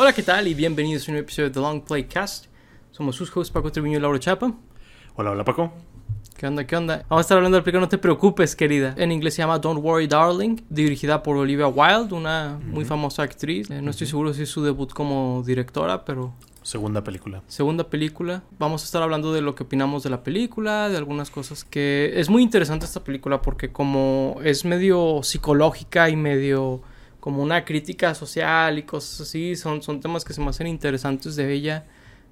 Hola, ¿qué tal? Y bienvenidos a un nuevo episodio de The Long Play Cast. Somos sus hosts Paco Treviño y Laura Chapa. Hola, hola Paco. ¿Qué onda? ¿Qué onda? Vamos a estar hablando de la película No te preocupes, querida. En inglés se llama Don't Worry Darling, dirigida por Olivia Wilde, una muy famosa actriz. Eh, no estoy seguro si es su debut como directora, pero Segunda película. segunda película. Vamos a estar hablando de lo que opinamos de la película, de algunas cosas que es muy interesante esta película porque como es medio psicológica y medio como una crítica social y cosas así, son, son temas que se me hacen interesantes de ella.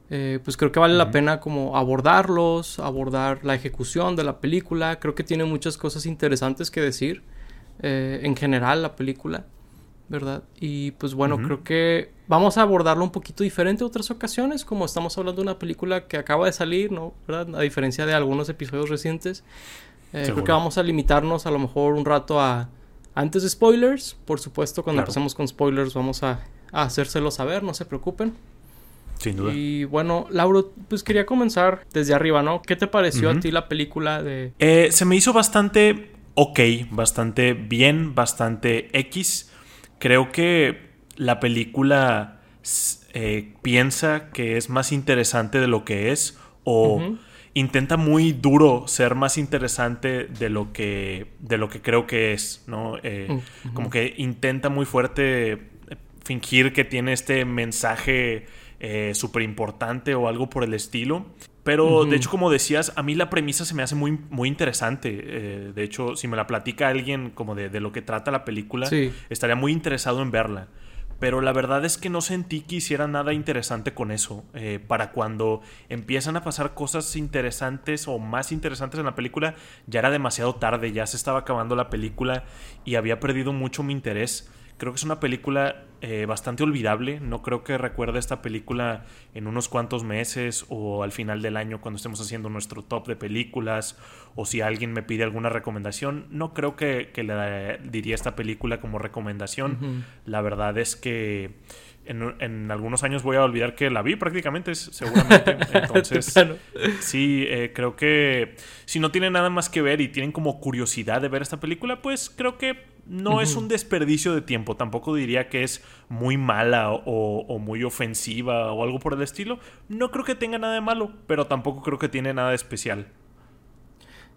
Eh, pues creo que vale la pena como abordarlos, abordar la ejecución de la película. Creo que tiene muchas cosas interesantes que decir eh, en general la película, ¿verdad? Y pues bueno, creo que vamos a abordarlo un poquito diferente a otras ocasiones, como estamos hablando de una película que acaba de salir, ¿no? ¿Verdad? A diferencia de algunos episodios recientes. Eh, creo que vamos a limitarnos a lo mejor un rato a antes de spoilers. Por supuesto, cuando Claro. empecemos con spoilers vamos a, a hacérselo saber, no se preocupen. Sin duda. Y bueno, Lauro, pues quería comenzar desde arriba, ¿no? ¿Qué te pareció a ti la película de... Eh, se me hizo bastante ok, bastante bien, bastante X. Creo que la película eh, piensa que es más interesante de lo que es o. intenta muy duro ser más interesante de lo que de lo que creo que es, ¿no? Eh, Como que intenta muy fuerte eh, fingir que tiene este mensaje eh, súper importante o algo por el estilo. Pero de hecho, como decías, a mí la premisa se me hace muy, muy interesante. Eh, de hecho, si me la platica alguien como de, de lo que trata la película, Sí. estaría muy interesado en verla. Pero la verdad es que no sentí que hiciera nada interesante con eso. Eh, para cuando empiezan a pasar cosas interesantes o más interesantes en la película, ya era demasiado tarde, ya se estaba acabando la película y había perdido mucho mi interés. Creo que es una película eh, bastante olvidable. No creo que recuerde esta película en unos cuantos meses o al final del año cuando estemos haciendo nuestro top de películas o si alguien me pide alguna recomendación. No creo que, que le diría esta película como recomendación. La verdad es que en, en algunos años voy a olvidar que la vi prácticamente, seguramente. Entonces, sí, eh, creo que si no tienen nada más que ver y tienen como curiosidad de ver esta película, pues creo que no es un desperdicio de tiempo. Tampoco diría que es muy mala o, o muy ofensiva o algo por el estilo. No creo que tenga nada de malo, pero tampoco creo que tiene nada de especial.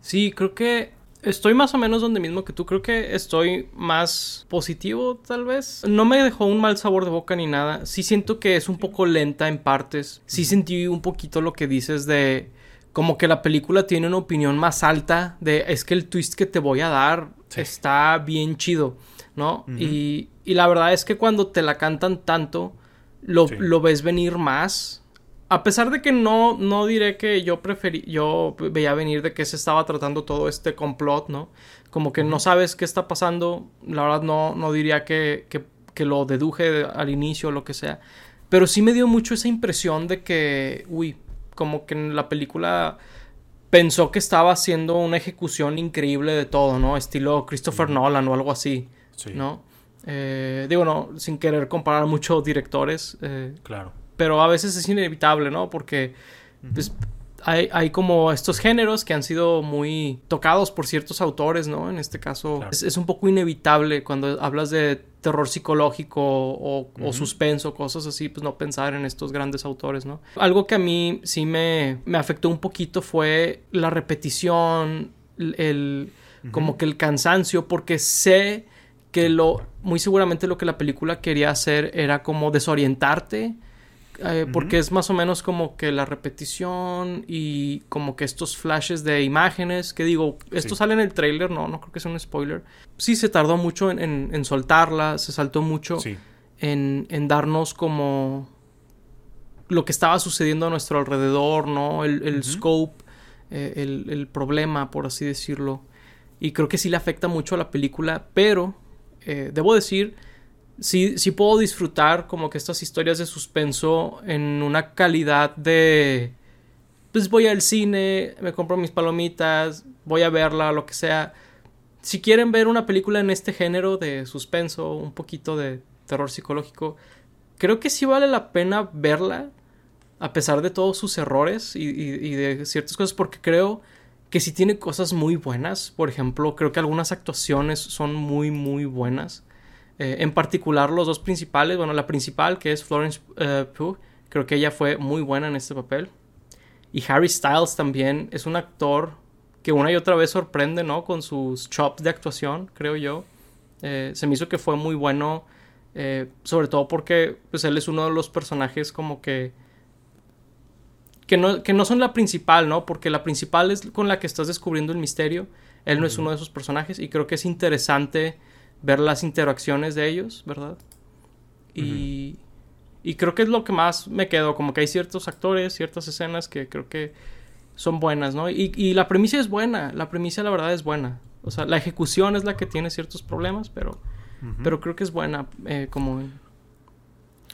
Sí, creo que estoy más o menos donde mismo que tú. Creo que estoy más positivo, tal vez. No me dejó un mal sabor de boca ni nada. Sí siento que es un poco lenta en partes. Sí sentí un poquito lo que dices de como que la película tiene una opinión más alta de es que el twist que te voy a dar Sí. está bien chido, ¿no? Y, y la verdad es que cuando te la cantan tanto, lo, Sí. lo ves venir más. A pesar de que no, no diré que yo preferí, yo veía venir de que se estaba tratando todo este complot, ¿no? Como que no sabes qué está pasando. La verdad no, no diría que, que, que lo deduje al inicio o lo que sea. Pero sí me dio mucho esa impresión de que, uy, como que en la película pensó que estaba haciendo una ejecución increíble de todo, ¿no? Estilo Christopher Nolan o algo así, Sí, ¿no? Eh, digo, no, sin querer comparar mucho directores, eh, claro. pero a veces es inevitable, ¿no? Porque pues, hay, hay como estos géneros que han sido muy tocados por ciertos autores, ¿no? En este caso Claro. es, es un poco inevitable cuando hablas de terror psicológico o, suspenso, cosas así, pues no pensar en estos grandes autores, ¿no? Algo que a mí sí me, me afectó un poquito fue la repetición, el, el- como que el cansancio, porque sé que lo, muy seguramente lo que la película quería hacer era como desorientarte, eh, porque es más o menos como que la repetición y como que estos flashes de imágenes, que digo, esto Sí. sale en el trailer, no, no creo que sea un spoiler. Sí, se tardó mucho en, en- en soltarla, se saltó mucho Sí. en, en darnos como lo que estaba sucediendo a nuestro alrededor, ¿no? El, scope, eh, el, el problema, por así decirlo. Y creo que sí le afecta mucho a la película, pero eh, debo decir, sí, sí puedo disfrutar como que estas historias de suspenso en una calidad de... Pues voy al cine, me compro mis palomitas, voy a verla, lo que sea. Si quieren ver una película en este género de suspenso, un poquito de terror psicológico, creo que sí vale la pena verla, a pesar de todos sus errores y, y- y de ciertas cosas, porque creo que sí tiene cosas muy buenas. Por ejemplo, creo que algunas actuaciones son muy, muy buenas. Eh, en particular los dos principales, bueno, la principal que es Florence eh, Pugh, creo que ella fue muy buena en este papel. Y Harry Styles también es un actor que una y otra vez sorprende, ¿no? Con sus chops de actuación, creo yo. Eh, se me hizo que fue muy bueno, sobre todo porque pues él es uno de los personajes como que que no, que no son la principal, ¿no? Porque la principal es con la que estás descubriendo el misterio. Él no es uno de esos personajes y creo que es interesante ver las interacciones de ellos, ¿verdad? Y, y creo que es lo que más me quedó, como que hay ciertos actores, ciertas escenas que creo que son buenas, ¿no? Y, y la premisa es buena, la premisa la verdad es buena. O sea, la ejecución es la que tiene ciertos problemas, pero, pero creo que es buena eh, como en,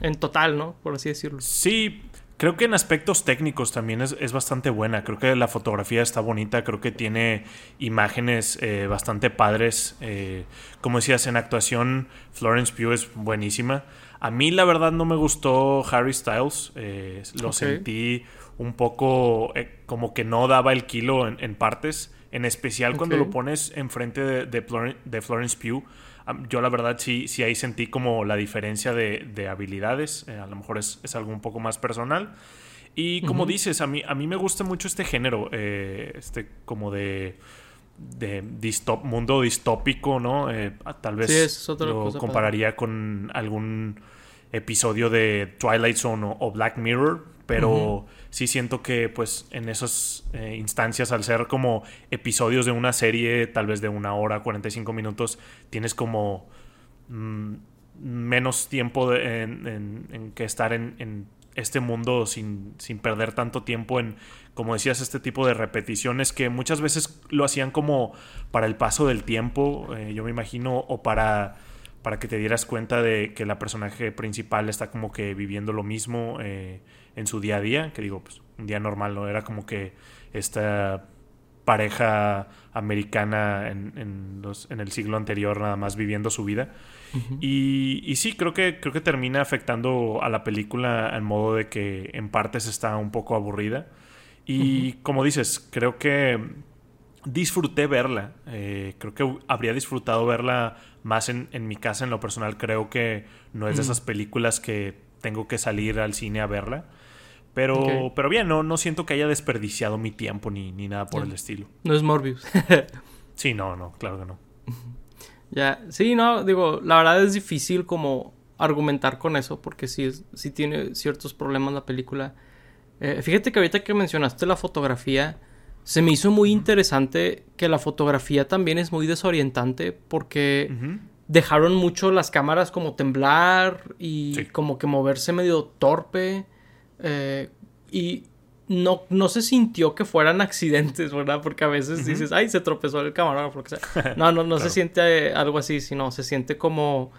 en, total, ¿no? Por así decirlo. Sí, Creo que en aspectos técnicos también es, bastante buena. Creo que la fotografía está bonita. Creo que tiene imágenes eh, bastante padres. Eh, como decías, en actuación, Florence Pugh es buenísima. A mí, la verdad, no me gustó Harry Styles. Eh, lo sentí un poco como que no daba el kilo en, partes. En especial cuando lo pones enfrente de, de, de Florence Pugh yo la verdad sí, sí ahí sentí como la diferencia de, habilidades. Eh, a lo mejor es, algo un poco más personal. Y como dices, a mí, a mí me gusta mucho este género, eh, este como de, de mundo distópico, ¿no? Eh, tal vez lo compararía con algún episodio de Twilight Zone o Black Mirror, pero sí siento que pues en esas eh, instancias al ser como episodios de una serie tal vez de una hora 45 minutos tienes como mm, menos tiempo en, que estar en, este mundo sin, sin, perder tanto tiempo en como decías este tipo de repeticiones que muchas veces lo hacían como para el paso del tiempo eh, yo me imagino o para para que te dieras cuenta de que la personaje principal está como que viviendo lo mismo eh, en su día a día, que digo, pues un día normal, ¿no? Era como que esta pareja americana en, los, en el siglo anterior nada más viviendo su vida. y, y, sí, creo que, creo que termina afectando a la película en modo de que en partes está un poco aburrida. Y como dices, creo que disfruté verla. Eh, creo que habría disfrutado verla más en, en, mi casa, en lo personal. Creo que no es de esas películas que tengo que salir al cine a verla. Pero, pero bien, no, no siento que haya desperdiciado mi tiempo ni, ni nada por el estilo. No es Morbius. sí, no, no, claro que no. Ya, sí, no, digo, la verdad es difícil como argumentar con eso porque sí, sí tiene ciertos problemas la película. Eh, fíjate que ahorita que mencionaste la fotografía, se me hizo muy interesante que la fotografía también es muy desorientante porque dejaron mucho las cámaras como temblar y como que moverse medio torpe. Eh, y no, no se sintió que fueran accidentes, ¿verdad? Porque a veces dices, ay, se tropezó el camarógrafo, lo que sea. No, no, no se siente algo así, sino se siente como,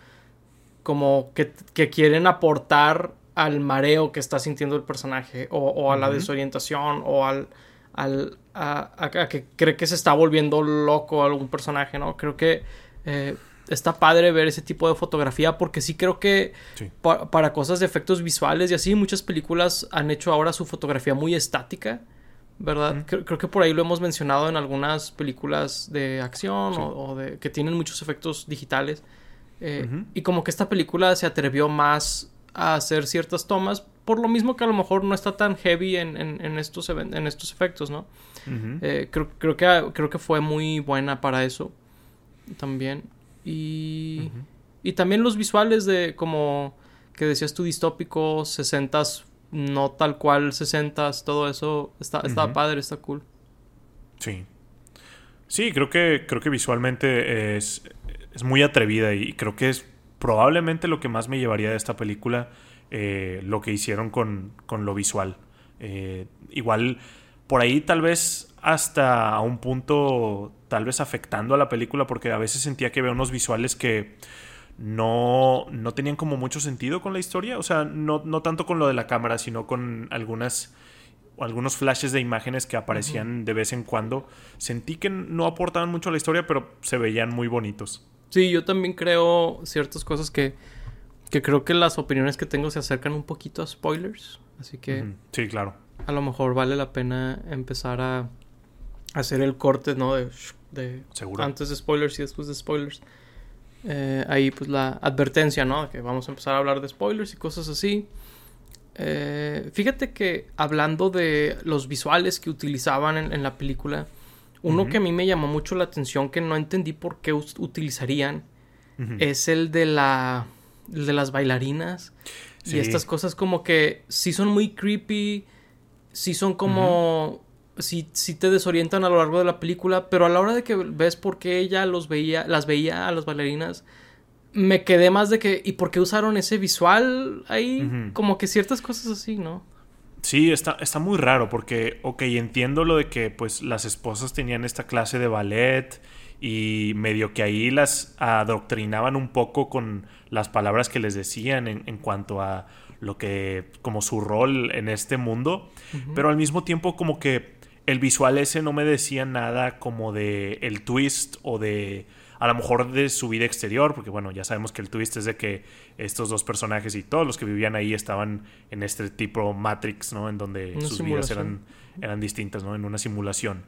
como que, quieren aportar al mareo que está sintiendo el personaje, o, a la desorientación, o al, al a, que cree que se está volviendo loco algún personaje, ¿no? Creo que eh, está padre ver ese tipo de fotografía porque sí creo que para cosas de efectos visuales y así, muchas películas han hecho ahora su fotografía muy estática, ¿verdad? creo, que por ahí lo hemos mencionado en algunas películas de acción o, de que tienen muchos efectos digitales. Eh, y como que esta película se atrevió más a hacer ciertas tomas, por lo mismo que a lo mejor no está tan heavy en, en, estos, en estos efectos, ¿no? Eh, creo, creo, que, creo que fue muy buena para eso también. Y, y también los visuales de como que decías tú distópicos, 60 no tal cual 60 todo eso está, está padre, está cool. Sí. Sí, creo que, creo que visualmente es, es muy atrevida y creo que es probablemente lo que más me llevaría de esta película, eh, lo que hicieron con, con lo visual. Eh, igual, por ahí tal vez hasta a un punto tal vez afectando a la película porque a veces sentía que había unos visuales que no, no tenían como mucho sentido con la historia, o sea, no, no tanto con lo de la cámara, sino con algunas algunos flashes de imágenes que aparecían de vez en cuando. Sentí que no aportaban mucho a la historia, pero se veían muy bonitos. Sí, yo también creo ciertas cosas que, que creo que las opiniones que tengo se acercan un poquito a spoilers. Así que... Sí, claro. A lo mejor vale la pena empezar a hacer el corte, ¿no? De, de ¿Seguro? antes de spoilers y después de spoilers. Eh, ahí pues la advertencia, ¿no? Que vamos a empezar a hablar de spoilers y cosas así. Eh, fíjate que hablando de los visuales que utilizaban en, la película, uno que a mí me llamó mucho la atención que no entendí por qué utilizarían es el de la de las bailarinas y estas cosas como que sí son muy creepy, sí son como sí, sí te desorientan a lo largo de la película, pero a la hora de que ves por qué ella los veía, las veía a las bailarinas, me quedé más de que, ¿y por qué usaron ese visual ahí? Como que ciertas cosas así, ¿no? Sí, está, está muy raro porque, ok, entiendo lo de que pues las esposas tenían esta clase de ballet y medio que ahí las adoctrinaban un poco con las palabras que les decían en, en cuanto a lo que, como su rol en este mundo, pero al mismo tiempo como que el visual ese no me decía nada como de el twist o de a lo mejor de su vida exterior, porque bueno, ya sabemos que el twist es de que estos dos personajes y todos los que vivían ahí estaban en este tipo Matrix, ¿no? En donde sus vidas eran, eran distintas, ¿no? En una simulación.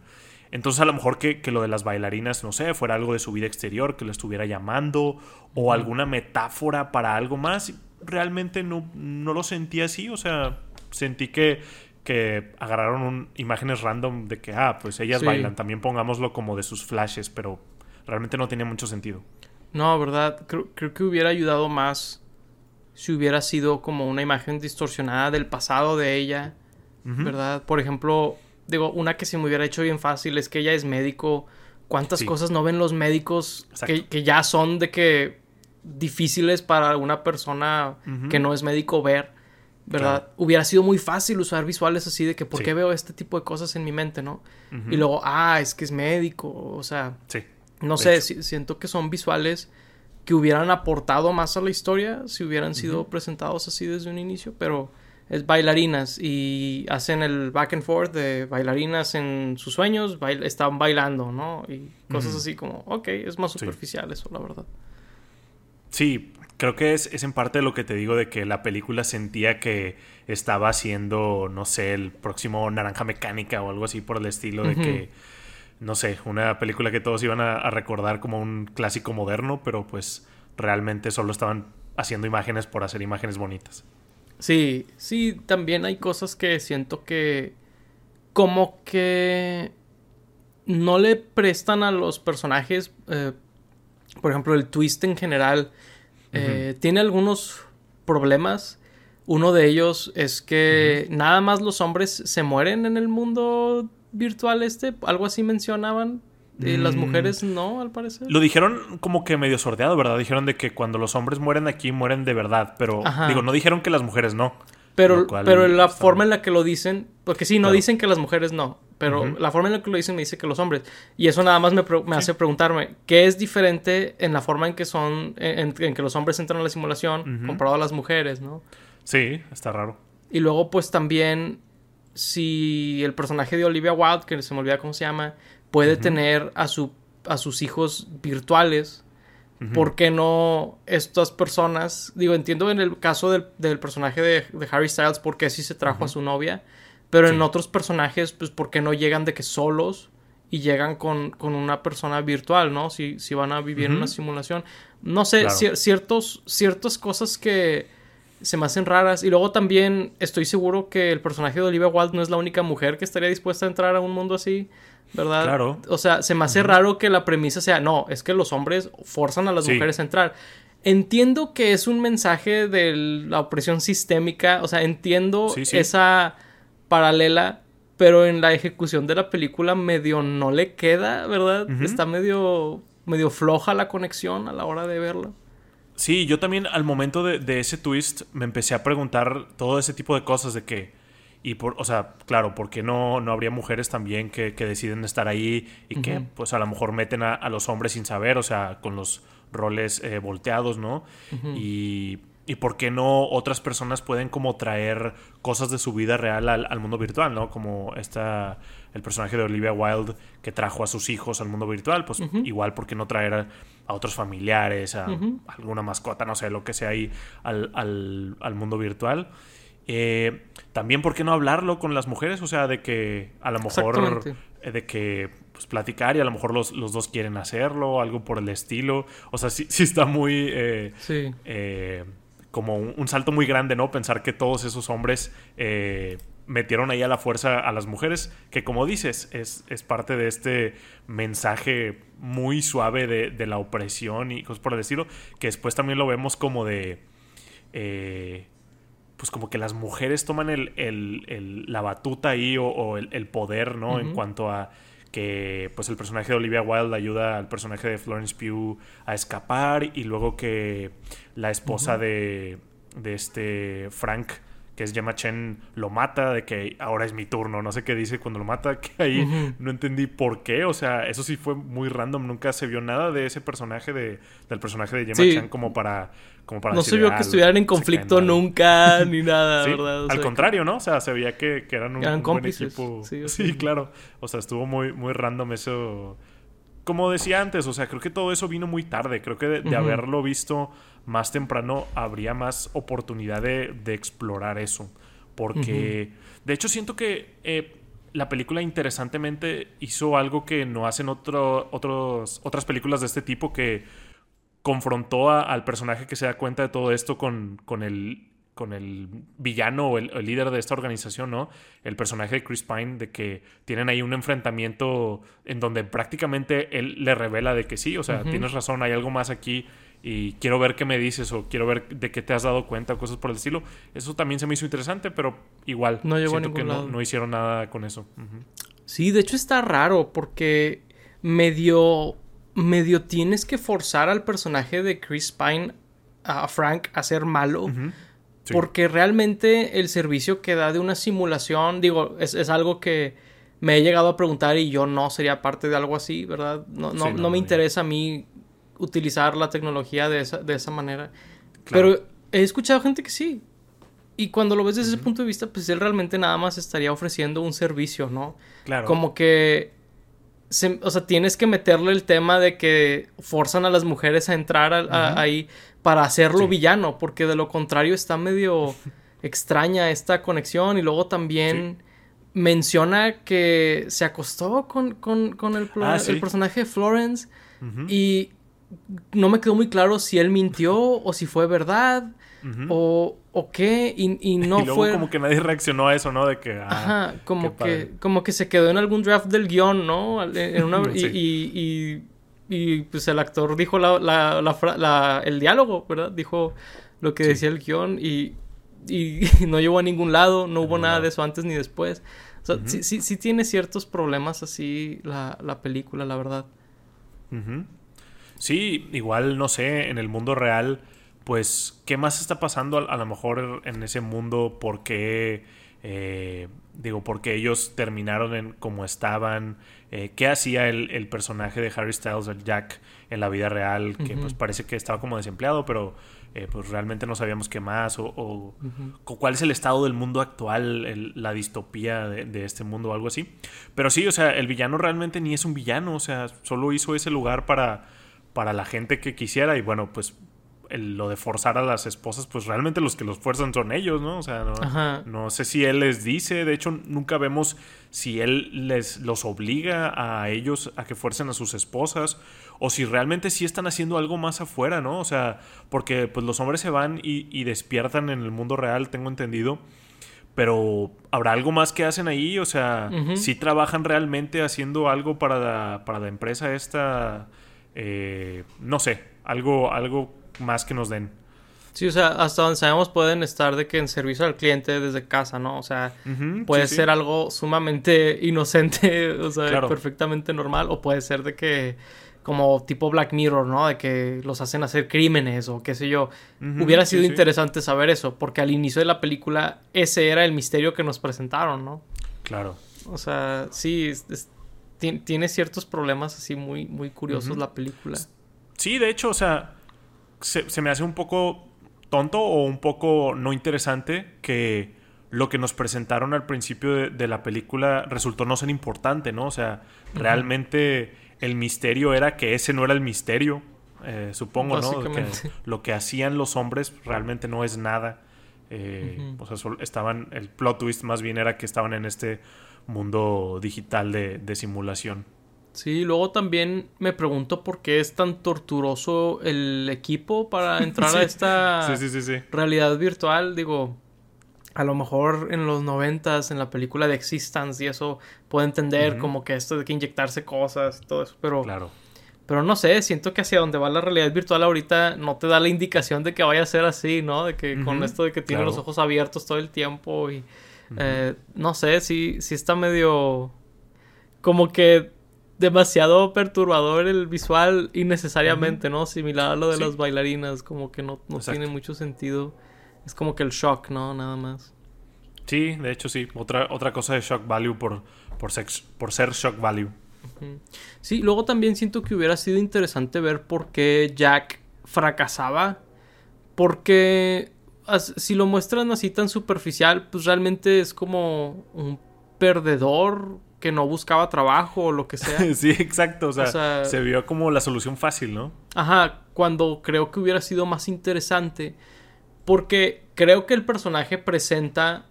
Entonces a lo mejor que, lo de las bailarinas, no sé, fuera algo de su vida exterior, que lo estuviera llamando, o alguna metáfora para algo más. Realmente no, no lo sentí así, o sea, sentí que que agarraron imágenes random de que, ah, pues ellas bailan, también pongámoslo como de sus flashes, pero realmente no tenía mucho sentido. No, verdad, creo, que hubiera ayudado más si hubiera sido como una imagen distorsionada del pasado de ella, ¿verdad? Por ejemplo, digo, una que se me hubiera hecho bien fácil es que ella es médico. ¿Cuántas cosas no ven los médicos que, que, ya son de que difíciles para una persona que no es médico ver? ¿Verdad? Hubiera sido muy fácil usar visuales así de que, ¿por qué veo este tipo de cosas en mi mente, no? Y luego, ah, es que es médico, o sea, sí, no sé, siento que son visuales que hubieran aportado más a la historia si hubieran sido presentados así desde un inicio, pero es bailarinas y hacen el back and forth de bailarinas en sus sueños, están bailando, ¿no? Y cosas así como, ok, es más superficial eso, la verdad. Sí, Creo que es, es, en parte lo que te digo de que la película sentía que estaba haciendo, no sé, el próximo Naranja Mecánica o algo así por el estilo de que, no sé, una película que todos iban a, recordar como un clásico moderno, pero pues realmente solo estaban haciendo imágenes por hacer imágenes bonitas. Sí, sí, también hay cosas que siento que como que no le prestan a los personajes, eh, por ejemplo, el twist en general eh, tiene algunos problemas. Uno de ellos es que nada más los hombres se mueren en el mundo virtual este. Algo así mencionaban. Y las mm. mujeres no, al parecer. Lo dijeron como que medio sordeado, ¿verdad? Dijeron de que cuando los hombres mueren aquí, mueren de verdad. Pero, digo, no dijeron que las mujeres no. Pero, pero la forma en la que lo dicen, porque sí, no dicen que las mujeres no, pero la forma en la que lo dicen me dice que los hombres. Y eso nada más me, hace preguntarme, ¿qué es diferente en la forma en que son, en, que los hombres entran a la simulación comparado a las mujeres, ¿no? Sí, está raro. Y luego, pues también, si el personaje de Olivia Wilde, que se me olvida cómo se llama, puede tener a, su, a sus hijos virtuales, ¿Por qué no estas personas? Digo, entiendo en el caso del, personaje de, Harry Styles por qué sí se trajo a su novia, pero en otros personajes, pues, ¿por qué no llegan de que solos y llegan con, una persona virtual, ¿no? Si, si van a vivir en una simulación. No sé, ciertos, ciertas cosas que se me hacen raras. Y luego también estoy seguro que el personaje de Olivia Wilde no es la única mujer que estaría dispuesta a entrar a un mundo así. ¿Verdad? Claro. O sea, se me hace raro que la premisa sea, no, es que los hombres forzan a las mujeres a entrar. Entiendo que es un mensaje de la opresión sistémica, o sea, entiendo esa paralela, pero en la ejecución de la película medio no le queda, ¿verdad? Está medio, medio floja la conexión a la hora de verla. Sí, yo también al momento de, de ese twist me empecé a preguntar todo ese tipo de cosas de que y por, o sea, claro, porque no, no habría mujeres también que, deciden estar ahí y que pues a lo mejor meten a, los hombres sin saber, o sea, con los roles eh, volteados, ¿no? y, y por qué no otras personas pueden como traer cosas de su vida real al, mundo virtual, ¿no? Como esta, el personaje de Olivia Wilde que trajo a sus hijos al mundo virtual, pues igual, ¿por qué no traer a, otros familiares, a alguna mascota, no sé, lo que sea ahí al, al, al mundo virtual? Eh, también, ¿por qué no hablarlo con las mujeres? O sea, de que a lo mejor... Eh, de que pues, platicar y a lo mejor los, los, dos quieren hacerlo, algo por el estilo. O sea, sí, sí está muy... Eh, sí. Como un, salto muy grande, ¿no? Pensar que todos esos hombres metieron ahí a la fuerza a las mujeres, que como dices, es, es parte de este mensaje muy suave de, de, la opresión y cosas por el estilo, que después también lo vemos como de pues como que las mujeres toman el, la batuta ahí o, el, poder, ¿no? En cuanto a que pues el personaje de Olivia Wilde ayuda al personaje de Florence Pugh a escapar y luego que la esposa de, de este Frank que es Gemma Chen, lo mata, de que ahora es mi turno, no sé qué dice cuando lo mata, que ahí no entendí por qué, o sea, eso sí fue muy random, nunca se vio nada de ese personaje, de, del personaje de Gemma Chen como para... Como para no se vio que estuvieran en conflicto nunca, ni nada, ¿verdad? al contrario, ¿no? O sea, se veía que, eran un, buen equipo. Sí, claro. O sea, estuvo muy, muy random eso como decía antes, o sea, creo que todo eso vino muy tarde. Creo que de, haberlo visto más temprano habría más oportunidad de, explorar eso. Porque, de hecho, siento que eh, la película interesantemente hizo algo que no hacen otro, otros, otras películas de este tipo que confrontó al personaje que se da cuenta de todo esto con, con el con el villano o el, líder de esta organización, ¿no? El personaje de Chris Pine, de que tienen ahí un enfrentamiento en donde prácticamente él le revela de que sí, o sea, tienes razón, hay algo más aquí y quiero ver qué me dices o quiero ver de qué te has dado cuenta o cosas por el estilo. Eso también se me hizo interesante, pero igual no siento que no, hicieron nada con eso. Sí, de hecho está raro porque medio medio tienes que forzar al personaje de Chris Pine a Frank a ser malo. Porque realmente el servicio que da de una simulación, digo, es, algo que me he llegado a preguntar y yo no sería parte de algo así, ¿verdad? No, no, no, me interesa a mí utilizar la tecnología de esa, de esa manera. Pero he escuchado gente que sí. Y cuando lo ves desde ese punto de vista, pues él realmente nada más estaría ofreciendo un servicio, ¿no? Claro. Como que o sea, tienes que meterle el tema de que forzan a las mujeres a entrar ahí para hacerlo villano, porque de lo contrario está medio extraña esta conexión y luego también menciona que se acostó con, el, ah, el, personaje de Florence y no me quedó muy claro si él mintió o si fue verdad o, o, qué, y, no y luego fue... como que nadie reaccionó a eso, ¿no? De que... Ah, Ajá, como que, como que se quedó en algún draft del guion, ¿no? En una... y, y, pues el actor dijo la, la, la, el diálogo, ¿verdad? Dijo lo que decía el guion y, y no llevó a ningún lado, no hubo nada de eso antes ni después. O sea, sí, sí, sí, tiene ciertos problemas así la, la película, la verdad. Sí, igual, no sé, en el mundo real pues, ¿qué más está pasando a, lo mejor en ese mundo? ¿Por qué, eh, digo, porque ellos terminaron en como estaban? Eh, ¿Qué hacía el, personaje de Harry Styles, el Jack, en la vida real? Que pues parece que estaba como desempleado, pero eh, pues realmente no sabíamos qué más. O, cuál es el estado del mundo actual, la distopía de, de, este mundo o algo así. Pero sí, o sea, el villano realmente ni es un villano, o sea, solo hizo ese lugar para para la gente que quisiera y bueno, pues lo de forzar a las esposas, pues realmente los que los fuerzan son ellos, ¿no? O sea, no, no, sé si él les dice, de hecho nunca vemos si él les los obliga a ellos a que fuercen a sus esposas o si realmente sí están haciendo algo más afuera, ¿no? O sea, porque pues los hombres se van y, despiertan en el mundo real, tengo entendido. Pero habrá algo más que hacen ahí, o sea, si trabajan realmente haciendo algo para la, para la empresa esta, eh, no sé, algo, algo más que nos den. Sí, o sea, hasta donde sabemos pueden estar de que en servicio al cliente desde casa, ¿no? O sea, puede ser algo sumamente inocente, o sea, perfectamente normal, o puede ser de que como tipo Black Mirror, ¿no? De que los hacen hacer crímenes o qué sé yo. Hubiera sido interesante saber eso, porque al inicio de la película ese era el misterio que nos presentaron, ¿no? Claro. O sea, sí, tiene ciertos problemas así muy, muy curiosos la película. Sí, de hecho, o sea, se, me hace un poco tonto o un poco no interesante que lo que nos presentaron al principio de, la película resultó no ser importante, ¿no? O sea, realmente el misterio era que ese no era el misterio, eh, supongo, ¿no? Que lo que hacían los hombres realmente no es nada. Eh, O sea, estaban, el plot twist más bien era que estaban en este mundo digital de, de simulación. Sí, luego también me pregunto por qué es tan torturoso el equipo para entrar a esta realidad virtual. Digo, a lo mejor en los noventas, en la película de Existence y eso, puedo entender como que esto de que inyectarse cosas y todo eso, pero... Claro. Pero no sé, siento que hacia donde va la realidad virtual ahorita no te da la indicación de que vaya a ser así, ¿no? De que con esto de que tiene los ojos abiertos todo el tiempo y... Eh, no sé, sí, sí está medio... Como que demasiado perturbador el visual innecesariamente, ¿no? Similar a lo de las bailarinas, como que no, no tiene mucho sentido. Es como que el shock, ¿no? Nada más. Sí, de hecho sí. Otra, otra cosa de shock value por, por, por ser shock value. Sí, luego también siento que hubiera sido interesante ver por qué Jack fracasaba. Porque si lo muestran así tan superficial, pues realmente es como un perdedor que no buscaba trabajo o lo que sea. sí, exacto. O sea, se vio como la solución fácil, ¿no? Ajá, cuando creo que hubiera sido más interesante. Porque creo que el personaje presenta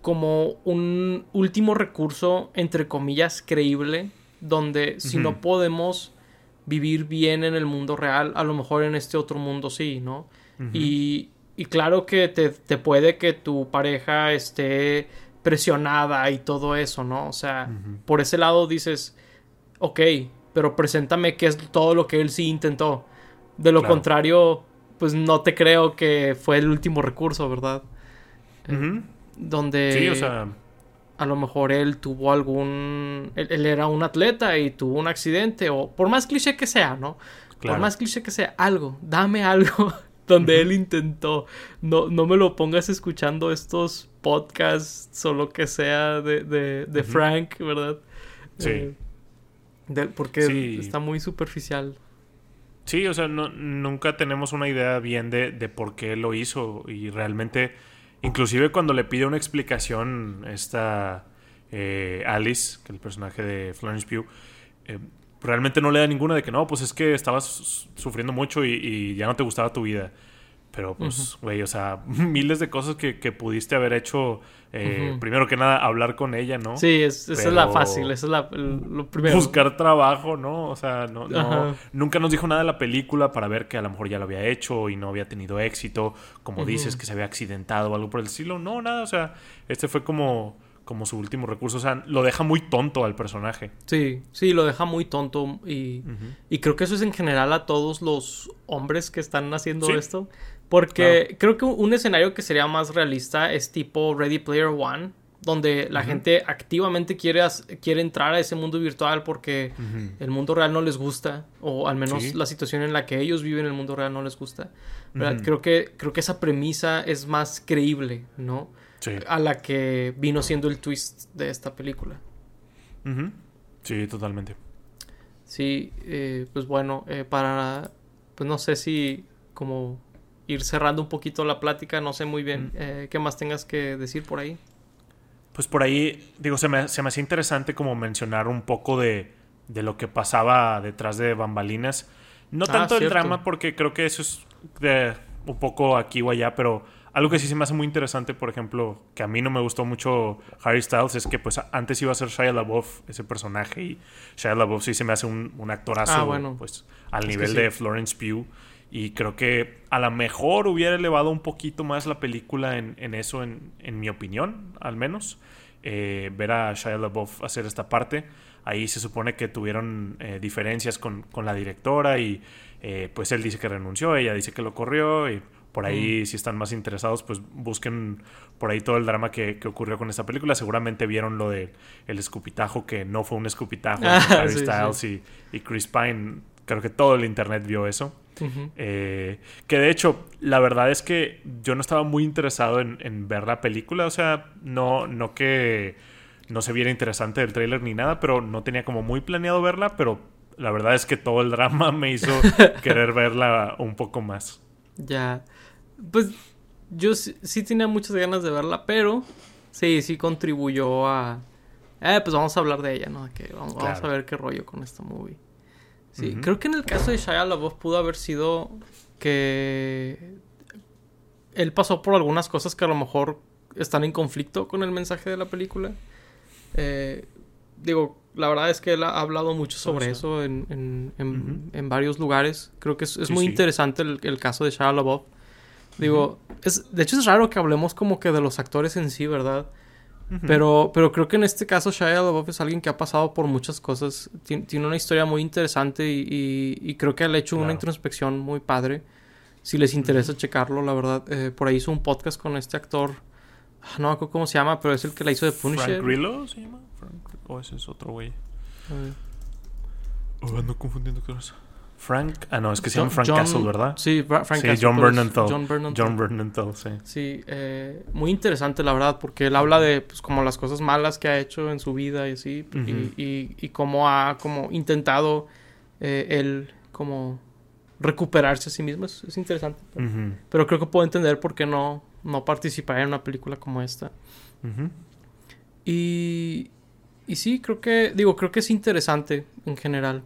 como un último recurso, entre comillas, creíble, donde si no podemos vivir bien en el mundo real, a lo mejor en este otro mundo sí, ¿no? y, y, claro que te, te puede que tu pareja esté presionada y todo eso, ¿no? O sea, por ese lado dices, ok, pero preséntame qué es todo lo que él sí intentó. De lo contrario, pues no te creo que fue el último recurso, ¿verdad? donde... Sí, o sea... A lo mejor él tuvo algún... Él, era un atleta y tuvo un accidente, o por más cliché que sea, ¿no? Por más cliché que sea, algo, dame algo donde él intentó. No, no me lo pongas escuchando estos podcasts o lo que sea de, de, Frank, ¿verdad? Sí. Eh, porque está muy superficial. Sí, o sea, no, nunca tenemos una idea bien de, de, por qué lo hizo y realmente, inclusive cuando le pide una explicación esta eh, Alice, que es el personaje de Florence Pugh, eh, realmente no le da ninguna de que no, pues es que estabas sufriendo mucho y, ya no te gustaba tu vida. Pero pues, güey, o sea, miles de cosas que, pudiste haber hecho. Eh, primero que nada, hablar con ella, ¿no? Sí, esa es la fácil, esa es la, lo primero. Buscar trabajo, ¿no? O sea, no, nunca nos dijo nada de la película para ver que a lo mejor ya lo había hecho y no había tenido éxito. Como dices, que se había accidentado o algo por el estilo. No, nada, o sea, este fue como como su último recurso. O sea, lo deja muy tonto al personaje. Sí, sí, lo deja muy tonto. Y, y creo que eso es en general a todos los hombres que están haciendo esto. Porque creo que un escenario que sería más realista es tipo Ready Player One. Donde la gente activamente quiere, quiere entrar a ese mundo virtual porque el mundo real no les gusta. O al menos la situación en la que ellos viven en el mundo real no les gusta. creo, que, creo que esa premisa es más creíble, ¿no? A la que vino siendo el twist de esta película. Sí, totalmente. Sí, eh, pues bueno, eh, para, pues no sé si como ir cerrando un poquito la plática, no sé muy bien eh, qué más tengas que decir por ahí. Pues por ahí, digo, se me, se me hacía interesante como mencionar un poco de, de lo que pasaba detrás de bambalinas. No ah, tanto el drama, porque creo que eso es de un poco aquí o allá, pero algo que sí se me hace muy interesante, por ejemplo, que a mí no me gustó mucho Harry Styles, es que pues antes iba a ser Shia LaBeouf ese personaje y Shia LaBeouf sí se me hace un, un actorazo ah, bueno. pues al nivel de Florence Pugh y creo que a lo mejor hubiera elevado un poquito más la película en, en eso, en, en, mi opinión, al menos. Eh, ver a Shia LaBeouf hacer esta parte. Ahí se supone que tuvieron eh, diferencias con, con, la directora y eh, pues él dice que renunció, ella dice que lo corrió y por ahí, mm. si están más interesados, pues busquen por ahí todo el drama que, ocurrió con esta película. Seguramente vieron lo de el escupitajo, que no fue un escupitajo. Ah, Harry Styles Y, Chris Pine. Creo que todo el internet vio eso. Eh, que de hecho, la verdad es que yo no estaba muy interesado en, ver la película. O sea, no, no que no se viera interesante el tráiler ni nada, pero no tenía como muy planeado verla. Pero la verdad es que todo el drama me hizo querer verla un poco más. Ya. Pues yo sí, tenía muchas ganas de verla, pero sí, sí contribuyó a... Eh, pues vamos a hablar de ella, ¿no? Que vamos, a ver qué rollo con esta movie. Sí, creo que en el caso de Shia LaBeouf pudo haber sido que... él pasó por algunas cosas que a lo mejor están en conflicto con el mensaje de la película. Eh, digo, la verdad es que él ha hablado mucho sobre eso en, en, varios lugares. Creo que es, muy interesante el, caso de Shia LaBeouf. Digo, es, de hecho es raro que hablemos como que de los actores en sí, ¿verdad? pero, pero creo que en este caso Shia LaBeouf es alguien que ha pasado por muchas cosas. tiene una historia muy interesante y, creo que ha hecho una introspección muy padre. Si les interesa checarlo, la verdad. Eh, por ahí hizo un podcast con este actor. Ah, no me acuerdo cómo se llama, pero es el que la hizo de Punisher. ¿Frank Grillo se llama? ¿O ese es otro güey? Oh, ando confundiendo cosas. Frank. Ah, no, es que se llama Frank Castle, ¿verdad? Sí, Frank sí, Castle. John Bernenthal. John Bernenthal. John Bernenthal, sí. Sí, eh, muy interesante, la verdad, porque él habla de pues, como las cosas malas que ha hecho en su vida y así, y, y, cómo ha como intentado eh, él como recuperarse a sí mismo. Es, interesante. Pero, creo que puedo entender por qué no, no participar en una película como esta. Y, y sí, creo que, digo, creo que es interesante en general.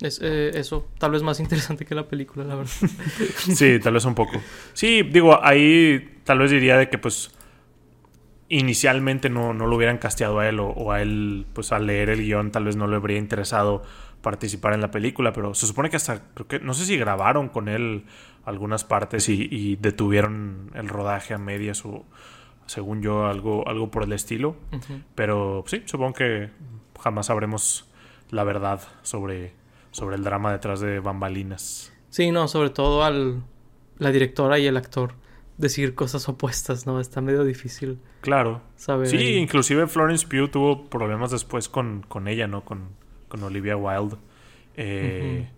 Es eh, eso, tal vez más interesante que la película, la verdad. sí, tal vez un poco. Sí, digo, ahí tal vez diría de que pues inicialmente no, no lo hubieran casteado a él o, a él, pues al leer el guion tal vez no le habría interesado participar en la película, pero se supone que hasta, creo que, no sé si grabaron con él algunas partes y, detuvieron el rodaje a medias o según yo algo, algo por el estilo, pero sí, supongo que jamás sabremos la verdad sobre sobre el drama detrás de bambalinas. Sí, no, sobre todo al la directora y el actor decir cosas opuestas, ¿no? Está medio difícil. Claro. Saber sí, inclusive Florence Pugh tuvo problemas después con, con ella, ¿no? Con, con Olivia Wilde. Eh,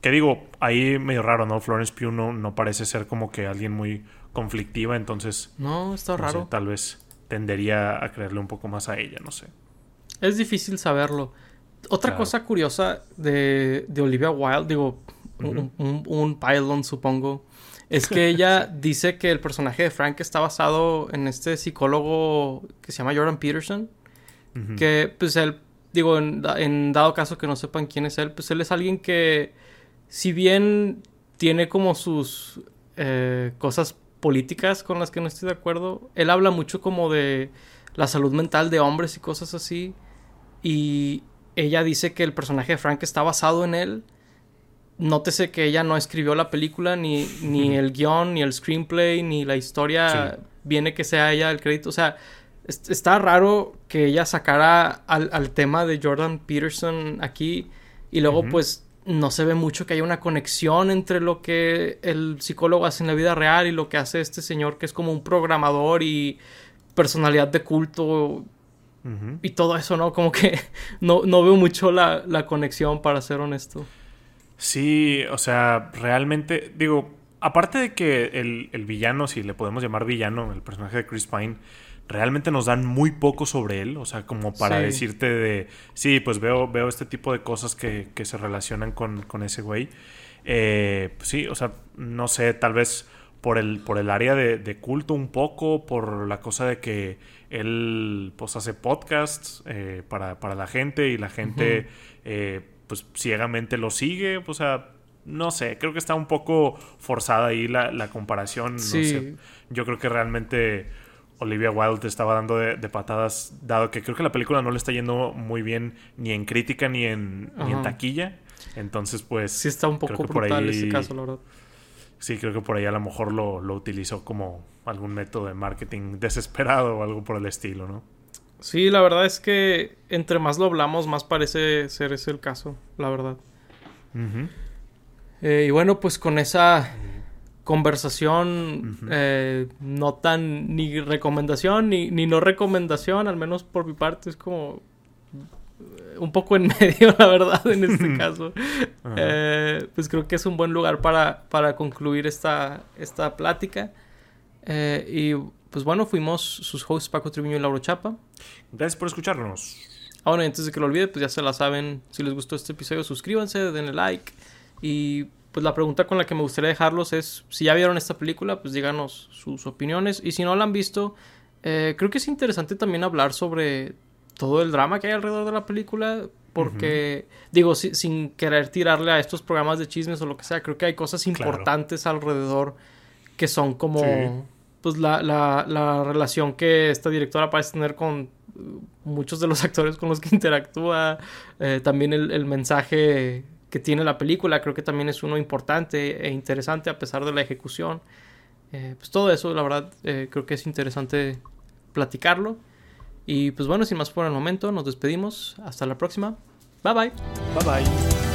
Que digo, ahí medio raro, ¿no? Florence Pugh no, no, parece ser como que alguien muy conflictiva, entonces... No, está raro. tal vez tendería a creerle un poco más a ella, no sé. Es difícil saberlo. Otra cosa curiosa de, Olivia Wilde, digo, un, un, pylon supongo, es que ella dice que el personaje de Frank está basado en este psicólogo que se llama Jordan Peterson, que pues él, digo, en, dado caso que no sepan quién es él, pues él es alguien que, si bien tiene como sus eh, cosas políticas con las que no estoy de acuerdo, él habla mucho como de la salud mental de hombres y cosas así. Y, ella dice que el personaje de Frank está basado en él. Nótese que ella no escribió la película, ni, ni el guion, ni el screenplay, ni la historia. Viene que sea ella el crédito. O sea, está raro que ella sacara al, tema de Jordan Peterson aquí. Y luego, pues, no se ve mucho que haya una conexión entre lo que el psicólogo hace en la vida real y lo que hace este señor que es como un programador y personalidad de culto y todo eso, ¿no? Como que no, no veo mucho la, la, conexión, para ser honesto. Sí, o sea, realmente, digo, aparte de que el, el, villano, si le podemos llamar villano, el personaje de Chris Pine, realmente nos dan muy poco sobre él, o sea, como para decirte de, sí, pues veo, veo este tipo de cosas que, que se relacionan con, con ese güey. Eh, pues sí, o sea, no sé, tal vez por el, por el área de, de culto un poco, por la cosa de que él pues hace podcasts eh, para, la gente y la gente eh, pues ciegamente lo sigue. O sea, no sé, creo que está un poco forzada ahí la, comparación. Yo creo que realmente Olivia Wilde estaba dando de, patadas, dado que creo que la película no le está yendo muy bien ni en crítica ni en, ni en taquilla. Entonces, pues... Sí está un poco brutal ese caso, la verdad. Sí, creo que por ahí a lo mejor lo, lo utilizó como algún método de marketing desesperado o algo por el estilo, ¿no? Sí, la verdad es que entre más lo hablamos, más parece ser ese el caso, la verdad. Eh, y bueno, pues con esa conversación, eh, no tan ni recomendación ni, ni no recomendación, al menos por mi parte, es como un poco en medio, la verdad, en este caso. Eh, pues creo que es un buen lugar para, para concluir esta, esta plática. Eh, y pues bueno, fuimos sus hosts Paco Triviño y Lauro Chapa. Gracias por escucharnos. Ahora, antes de que lo olvide, pues ya se la saben. Si les gustó este episodio, suscríbanse, denle like. Y pues la pregunta con la que me gustaría dejarlos es: si ya vieron esta película, pues díganos sus opiniones. Y si no la han visto, eh, creo que es interesante también hablar sobre todo el drama que hay alrededor de la película. Porque, digo, sin querer tirarle a estos programas de chismes o lo que sea, creo que hay cosas importantes alrededor que son como pues la, la, la, relación que esta directora parece tener con muchos de los actores con los que interactúa, eh, también el, el, mensaje que tiene la película, creo que también es uno importante e interesante a pesar de la ejecución. Eh, pues todo eso, la verdad, eh, creo que es interesante platicarlo. Y pues bueno, sin más por el momento, nos despedimos. Hasta la próxima. Bye bye. Bye bye.